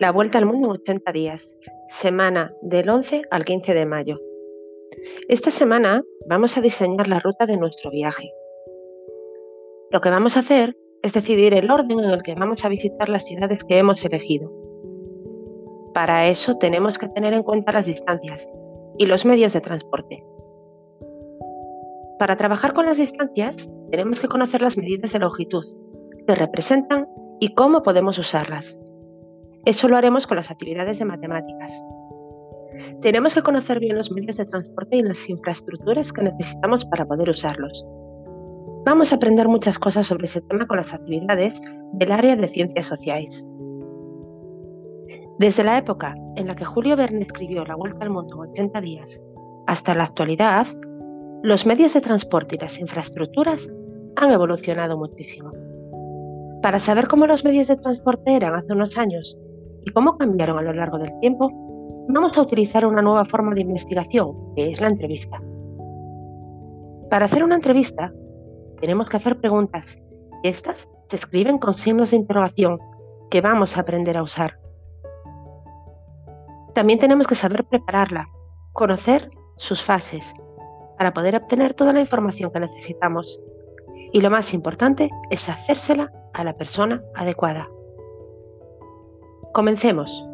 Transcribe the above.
La vuelta al mundo en 80 días, semana del 11 al 15 de mayo. Esta semana vamos a diseñar la ruta de nuestro viaje. Lo que vamos a hacer es decidir el orden en el que vamos a visitar las ciudades que hemos elegido. Para eso tenemos que tener en cuenta las distancias y los medios de transporte. Para trabajar con las distancias tenemos que conocer las medidas de longitud, que representan y cómo podemos usarlas. Eso lo haremos con las actividades de matemáticas. Tenemos que conocer bien los medios de transporte y las infraestructuras que necesitamos para poder usarlos. Vamos a aprender muchas cosas sobre ese tema con las actividades del área de ciencias sociales. Desde la época en la que Julio Verne escribió La Vuelta al Mundo en 80 días hasta la actualidad, los medios de transporte y las infraestructuras han evolucionado muchísimo. Para saber cómo los medios de transporte eran hace unos años y cómo cambiaron a lo largo del tiempo, vamos a utilizar una nueva forma de investigación, que es la entrevista. Para hacer una entrevista, tenemos que hacer preguntas y estas se escriben con signos de interrogación que vamos a aprender a usar. También tenemos que saber prepararla, conocer sus fases, para poder obtener toda la información que necesitamos. Y lo más importante es hacérsela a la persona adecuada. Comencemos.